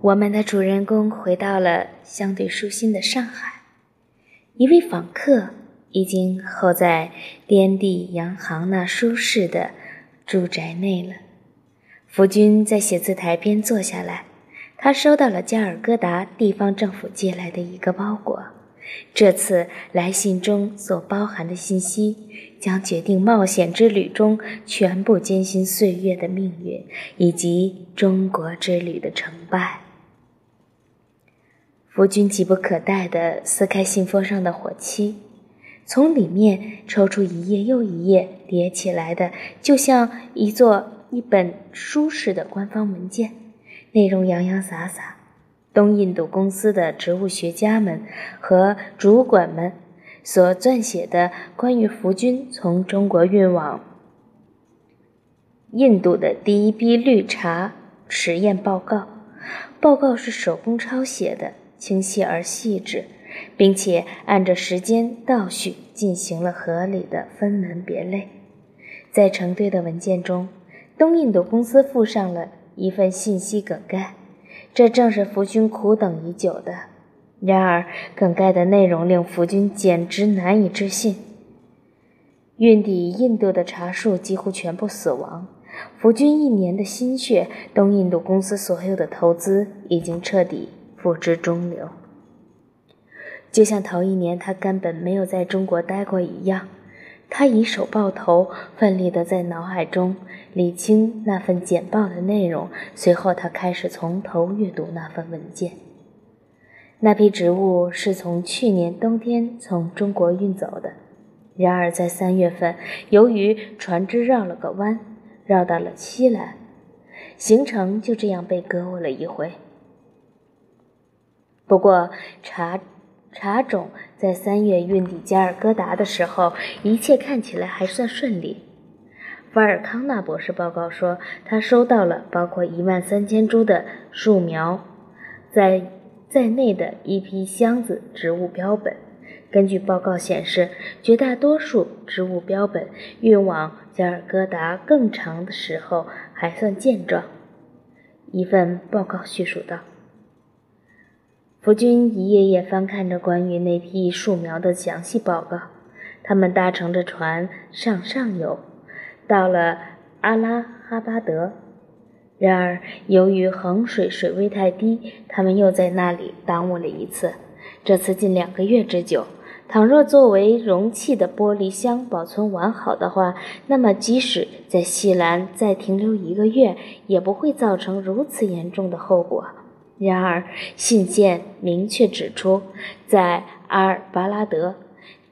我们的主人公回到了相对舒心的上海，一位访客已经候在滇地洋行那舒适的住宅内了。福军在写字台边坐下来，他收到了加尔各答地方政府寄来的一个包裹。这次来信中所包含的信息，将决定冒险之旅中全部艰辛岁月的命运，以及中国之旅的成败。夫君急不可待地撕开信封上的火漆，从里面抽出一页又一页叠起来的，就像一座一本书似的官方文件，内容洋洋洒洒。东印度公司的植物学家们和主管们所撰写的关于福君从中国运往印度的第一批绿茶实验报告，报告是手工抄写的。清晰而细致，并且按着时间倒序进行了合理的分门别类。在成堆的文件中，东印度公司附上了一份信息梗概，这正是福军苦等已久的。然而，梗概的内容令福军简直难以置信：运抵印度的茶树几乎全部死亡，福军一年的心血，东印度公司所有的投资已经彻底。付之中流，就像头一年他根本没有在中国待过一样。他以手抱头，奋力地在脑海中理清那份简报的内容。随后，他开始从头阅读那份文件。那批植物是从去年冬天从中国运走的，然而在三月份，由于船只绕了个弯，绕到了西兰，行程就这样被搁误了一回。不过，茶茶种在三月运抵加尔各答的时候，一切看起来还算顺利。法尔康纳博士报告说，他收到了包括一万三千株的树苗在在内的一批箱子植物标本。根据报告显示，绝大多数植物标本运往加尔各答更长的时候还算健壮。一份报告叙述道。福军一页页翻看着关于那批树苗的详细报告。他们搭乘着船上上游，到了阿拉哈巴德。然而，由于衡水水位太低，他们又在那里耽误了一次。这次近两个月之久。倘若作为容器的玻璃箱保存完好的话，那么即使在西兰再停留一个月，也不会造成如此严重的后果。然而，信件明确指出，在阿尔巴拉德，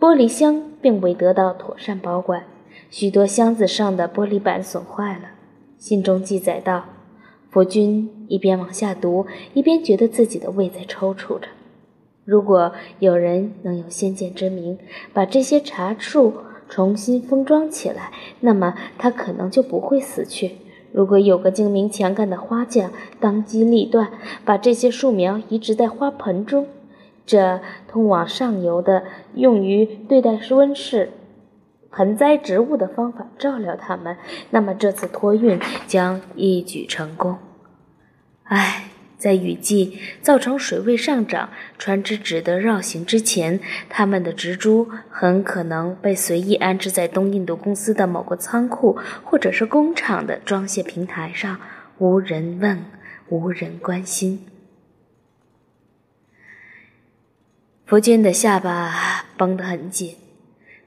玻璃箱并未得到妥善保管，许多箱子上的玻璃板损坏了。信中记载道：“福军一边往下读，一边觉得自己的胃在抽搐着。如果有人能有先见之明，把这些茶树重新封装起来，那么他可能就不会死去。”如果有个精明强干的花匠当机立断，把这些树苗移植在花盆中，这通往上游的用于对待温室盆栽植物的方法照料它们，那么这次托运将一举成功。唉。在雨季造成水位上涨、船只只得绕行之前，他们的植株很可能被随意安置在东印度公司的某个仓库或者是工厂的装卸平台上，无人问，无人关心。福军的下巴绷得很紧，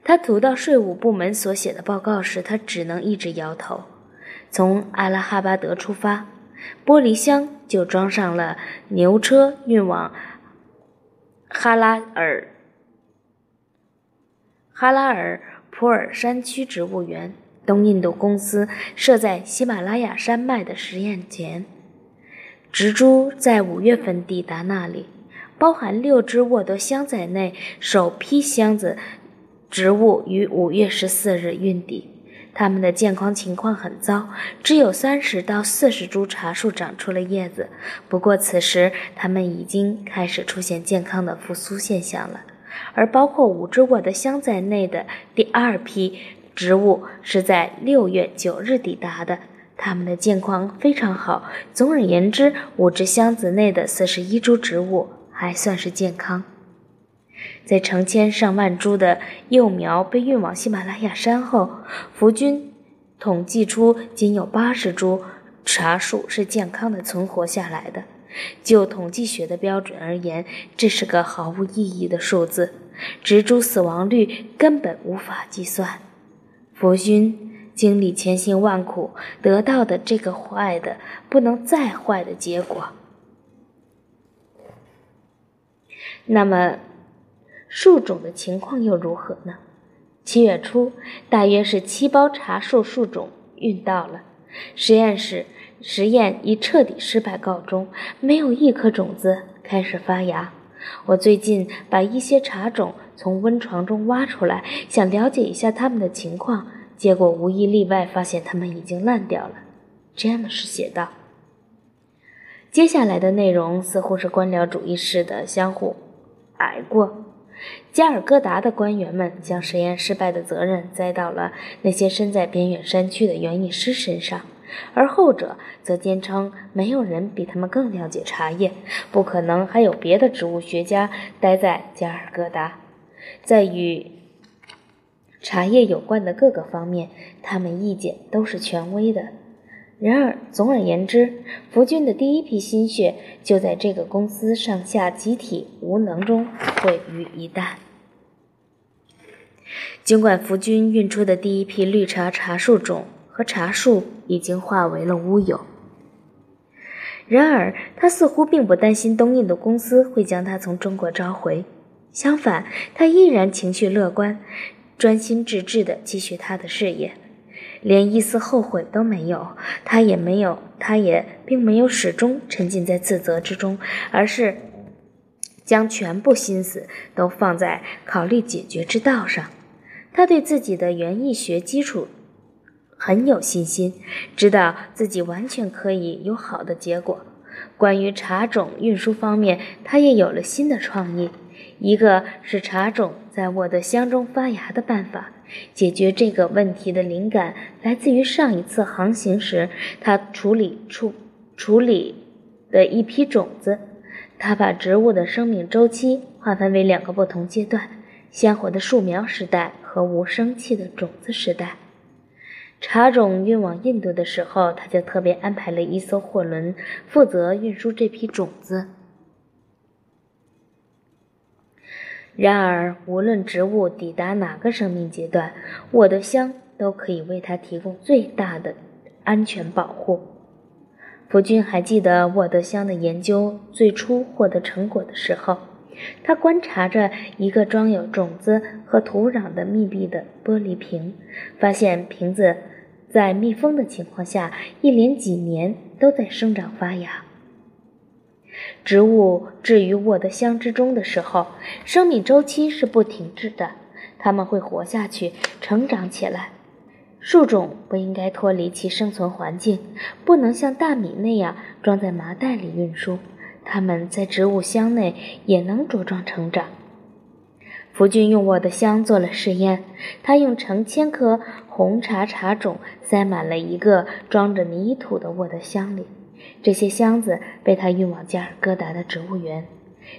他读到税务部门所写的报告时，他只能一直摇头。从阿拉哈巴德出发。玻璃箱就装上了牛车，运往哈拉尔哈拉尔普尔山区植物园，东印度公司设在喜马拉雅山脉的实验田。植株在五月份抵达那里，包含六只沃德箱在内，首批箱子植物于五月十四日运抵。它们的健康情况很糟，只有三十到四十株茶树长出了叶子。不过此时它们已经开始出现健康的复苏现象了。而包括五只沃德香在内的第二批植物是在六月九日抵达的，它们的健康非常好。总而言之，五只箱子内的四十一株植物还算是健康。在成千上万株的幼苗被运往喜马拉雅山后，福军统计出仅有八十株茶树是健康的存活下来的。就统计学的标准而言，这是个毫无意义的数字，植株死亡率根本无法计算。福军经历千辛万苦得到的这个坏的不能再坏的结果，那么树种的情况又如何呢？七月初，大约是七包茶树树种运到了实验室。实验以彻底失败告终，没有一颗种子开始发芽。我最近把一些茶种从温床中挖出来，想了解一下它们的情况，结果无一例外发现它们已经烂掉了。詹姆斯写道。接下来的内容似乎是官僚主义式的相互挨过。加尔各答的官员们将实验失败的责任栽到了那些身在边远山区的园艺师身上。而后者则坚称，没有人比他们更了解茶叶，不可能还有别的植物学家待在加尔各答。在与茶叶有关的各个方面，他们意见都是权威的。然而，总而言之，福军的第一批心血就在这个公司上下集体无能中毁于一旦。尽管福军运出的第一批绿茶茶树种，和茶树已经化为了乌有。然而，他似乎并不担心东印度公司会将他从中国召回。相反，他依然情绪乐观，专心致志地继续他的事业，连一丝后悔都没有。他也没有，他也并没有始终沉浸在自责之中，而是将全部心思都放在考虑解决之道上。他对自己的园艺学基础。很有信心，知道自己完全可以有好的结果。关于茶种运输方面，他也有了新的创意，一个是茶种在我的箱中发芽的办法。解决这个问题的灵感来自于上一次航行时他处理处处理的一批种子。他把植物的生命周期划分为两个不同阶段：鲜活的树苗时代和无生气的种子时代。茶种运往印度的时候，他就特别安排了一艘货轮，负责运输这批种子。然而，无论植物抵达哪个生命阶段，沃德香都可以为它提供最大的安全保护。福军还记得沃德香的研究最初获得成果的时候，他观察着一个装有种子和土壤的密闭的玻璃瓶，发现瓶子。在密封的情况下，一连几年都在生长发芽。植物置于沃德箱之中的时候，生命周期是不停滞的，它们会活下去，成长起来。树种不应该脱离其生存环境，不能像大米那样装在麻袋里运输，它们在植物箱内也能茁壮成长。福军用沃德箱做了试验，他用成千颗红茶茶种塞满了一个装着泥土的沃德箱里，这些箱子被他运往加尔各答的植物园。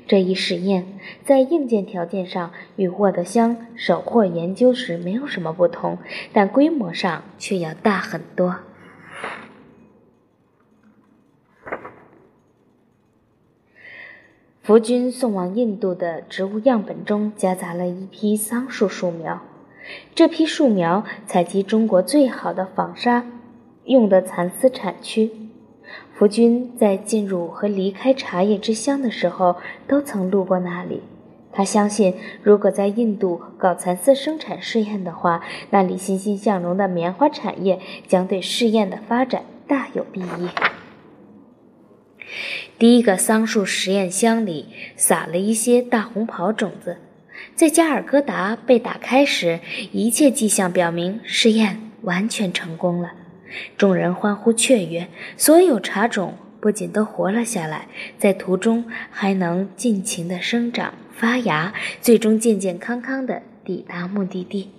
这一实验在硬件条件上与沃德箱首货研究时没有什么不同，但规模上却要大很多。福军送往印度的植物样本中夹杂了一批桑树树苗，这批树苗采集中国最好的纺纱用的蚕丝产区。福军在进入和离开茶叶之乡的时候，都曾路过那里。他相信，如果在印度搞蚕丝生产试验的话，那里欣欣向荣的棉花产业将对试验的发展大有裨益。第一个桑树实验箱里撒了一些大红袍种子，在加尔各答被打开时，一切迹象表明试验完全成功了。众人欢呼雀跃，所有茶种不仅都活了下来，在途中还能尽情地生长发芽，最终健健康康地抵达目的地。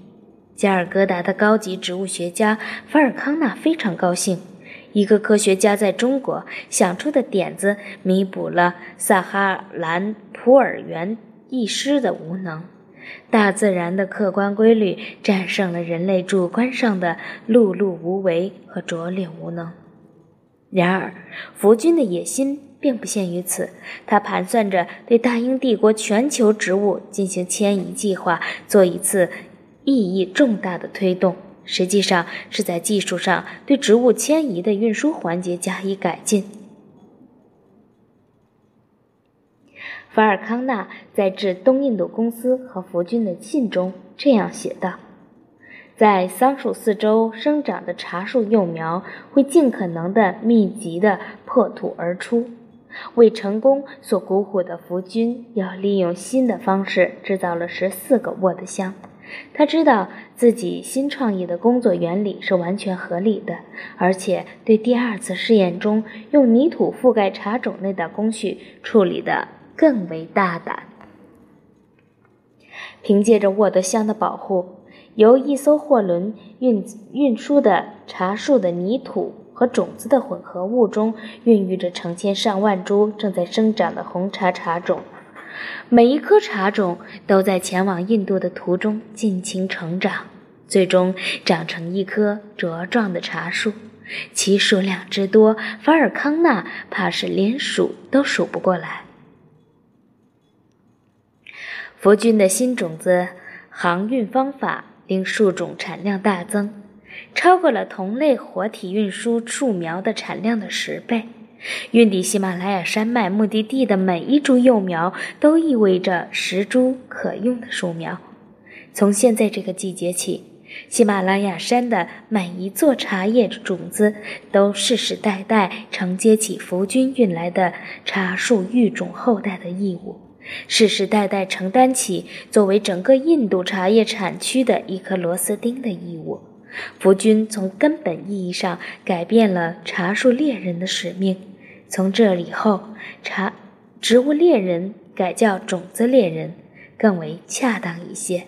加尔各答的高级植物学家法尔康纳非常高兴。一个科学家在中国想出的点子，弥补了萨哈兰普尔园艺师的无能。大自然的客观规律战胜了人类主观上的碌碌无为和拙劣无能。然而，福军的野心并不限于此，他盘算着对大英帝国全球植物进行迁移计划，做一次意义重大的推动。实际上是在技术上对植物迁移的运输环节加以改进。法尔康纳在致东印度公司和福军的信中这样写道：“在桑树四周生长的茶树幼苗会尽可能的密集的破土而出。为成功所鼓舞的福军，要利用新的方式制造了十四个沃德箱。”他知道自己新创意的工作原理是完全合理的，而且对第二次试验中用泥土覆盖茶种内的工序处理的更为大胆。凭借着沃德乡的保护，由一艘货轮运运输的茶树的泥土和种子的混合物中，孕育着成千上万株正在生长的红茶茶种。每一颗茶种都在前往印度的途中尽情成长，最终长成一棵茁壮的茶树，其数量之多，法尔康纳怕是连数都数不过来。佛军的新种子航运方法令树种产量大增，超过了同类活体运输树苗的产量的十倍。运抵喜马拉雅山脉目的地的每一株幼苗，都意味着十株可用的树苗。从现在这个季节起，喜马拉雅山的每一座茶叶种子，都世世代代承接起福军运来的茶树育种后代的义务，世世代代承担起作为整个印度茶叶产区的一颗螺丝钉的义务。福军从根本意义上改变了茶树猎人的使命。从这以后，茶植物猎人改叫种子猎人，更为恰当一些。